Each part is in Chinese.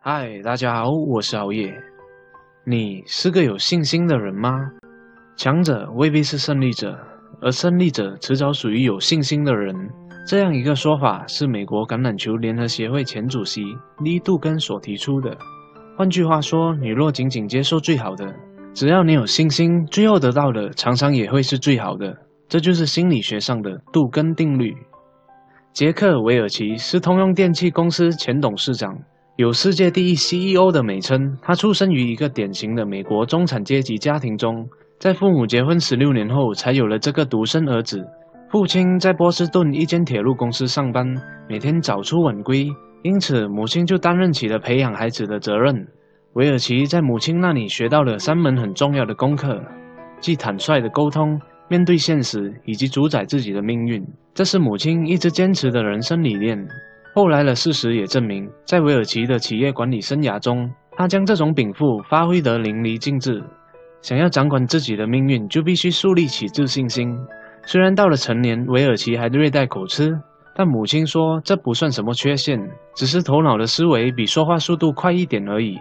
嗨，大家好，我是熬夜。你是个有信心的人吗？强者未必是胜利者，而胜利者迟早属于有信心的人。这样一个说法是美国橄榄球联合协会前主席利杜根所提出的。换句话说，你若仅仅接受最好的，只要你有信心，最后得到的常常也会是最好的。这就是心理学上的杜根定律。杰克·韦尔奇是通用电气公司前董事长，有“世界第一 CEO” 的美称。他出生于一个典型的美国中产阶级家庭中，在父母结婚十六年后才有了这个独生儿子。父亲在波士顿一间铁路公司上班，每天早出晚归，因此母亲就担任起了培养孩子的责任。韦尔奇在母亲那里学到了三门很重要的功课，即坦率的沟通。面对现实以及主宰自己的命运，这是母亲一直坚持的人生理念。后来的事实也证明，在韦尔奇的企业管理生涯中，他将这种禀赋发挥得淋漓尽致。想要掌管自己的命运，就必须树立起自信心。虽然到了成年，韦尔奇还略带口吃，但母亲说这不算什么缺陷，只是头脑的思维比说话速度快一点而已。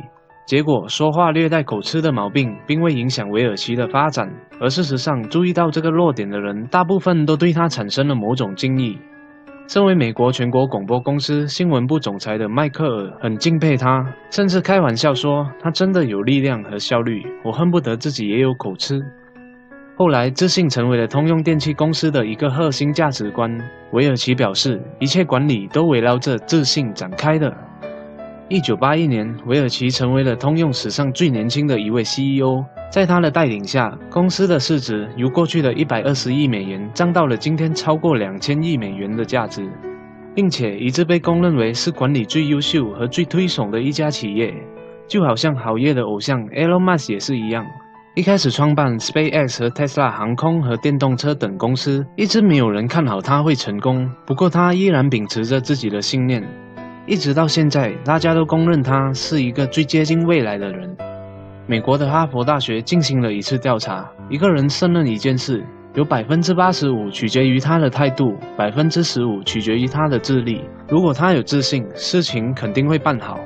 结果，说话略带口吃的毛病，并未影响韦尔奇的发展。而事实上，注意到这个弱点的人，大部分都对他产生了某种敬意。身为美国全国广播公司新闻部总裁的迈克尔很敬佩他，甚至开玩笑说：“他真的有力量和效率，我恨不得自己也有口吃。”后来，自信成为了通用电气公司的一个核心价值观。韦尔奇表示，一切管理都围绕着自信展开的。一九八一年，韦尔奇成为了通用史上最年轻的一位 CEO。在他的带领下，公司的市值由过去的一百二十亿美元涨到了今天超过两千亿美元的价值，并且一直被公认为是管理最优秀和最推崇的一家企业。就好像好业的偶像 Elon Musk 也是一样，一开始创办 SpaceX 和 Tesla 航空和电动车等公司，一直没有人看好他会成功。不过他依然秉持着自己的信念。一直到现在，大家都公认他是一个最接近未来的人。美国的哈佛大学进行了一次调查，一个人胜任一件事，有百分之八十五取决于他的态度，百分之十五取决于他的智力。如果他有自信，事情肯定会办好。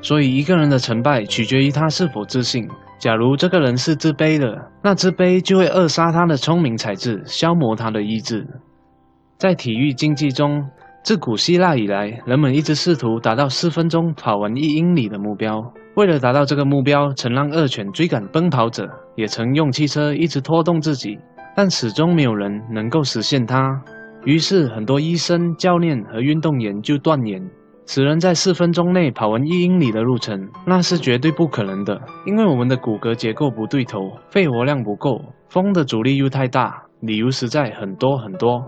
所以，一个人的成败取决于他是否自信。假如这个人是自卑的，那自卑就会扼杀他的聪明才智，消磨他的意志。在体育竞技中。自古希腊以来，人们一直试图达到四分钟跑完一英里的目标。为了达到这个目标，曾让恶犬追赶奔跑者，也曾用汽车一直拖动自己，但始终没有人能够实现它。于是，很多医生、教练和运动员就断言，此人在四分钟内跑完一英里的路程，那是绝对不可能的，因为我们的骨骼结构不对头，肺活量不够，风的阻力又太大。理由实在很多很多。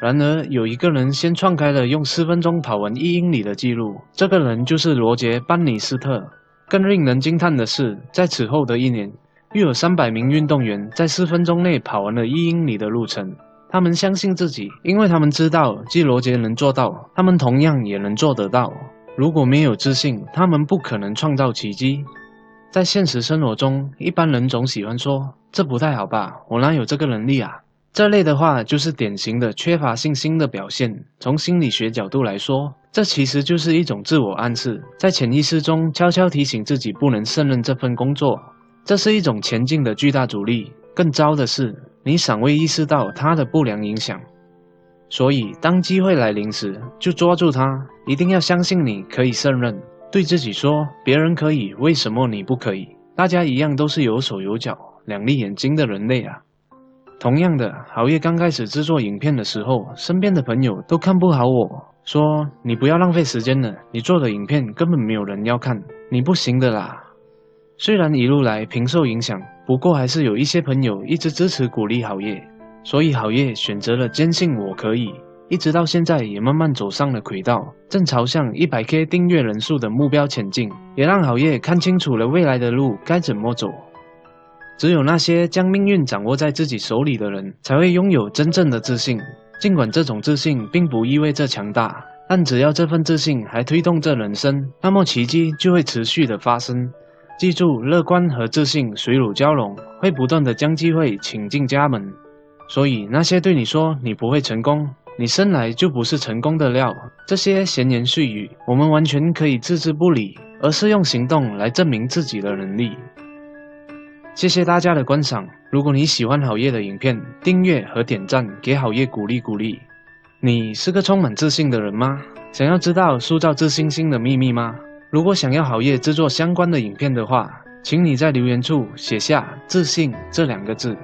然而，有一个人先创开了用四分钟跑完一英里的记录，这个人就是罗杰·班尼斯特。更令人惊叹的是，在此后的一年，又有三百名运动员在四分钟内跑完了一英里的路程。他们相信自己，因为他们知道，既罗杰能做到，他们同样也能做得到。如果没有自信，他们不可能创造奇迹。在现实生活中，一般人总喜欢说：“这不太好吧？我哪有这个能力啊？”这类的话就是典型的缺乏信心的表现。从心理学角度来说，这其实就是一种自我暗示，在潜意识中悄悄提醒自己不能胜任这份工作。这是一种前进的巨大阻力。更糟的是，你尚未意识到它的不良影响。所以，当机会来临时，就抓住它。一定要相信你可以胜任。对自己说：“别人可以，为什么你不可以？大家一样都是有手有脚、两粒眼睛的人类啊！”同样的，熬夜刚开始制作影片的时候，身边的朋友都看不好我，说你不要浪费时间了，你做的影片根本没有人要看，你不行的啦。虽然一路来平受影响，不过还是有一些朋友一直支持鼓励好夜，所以好夜选择了坚信我可以，一直到现在也慢慢走上了轨道，正朝向一百 K 订阅人数的目标前进，也让好夜看清楚了未来的路该怎么走。只有那些将命运掌握在自己手里的人，才会拥有真正的自信。尽管这种自信并不意味着强大，但只要这份自信还推动着人生，那么奇迹就会持续的发生。记住，乐观和自信水乳交融，会不断的将机会请进家门。所以，那些对你说你不会成功，你生来就不是成功的料，这些闲言碎语，我们完全可以置之不理。而是用行动来证明自己的能力。谢谢大家的观赏。如果你喜欢好夜的影片，订阅和点赞，给好夜鼓励鼓励。你是个充满自信的人吗？想要知道塑造自信心的秘密吗？如果想要好夜制作相关的影片的话，请你在留言处写下“自信”这两个字。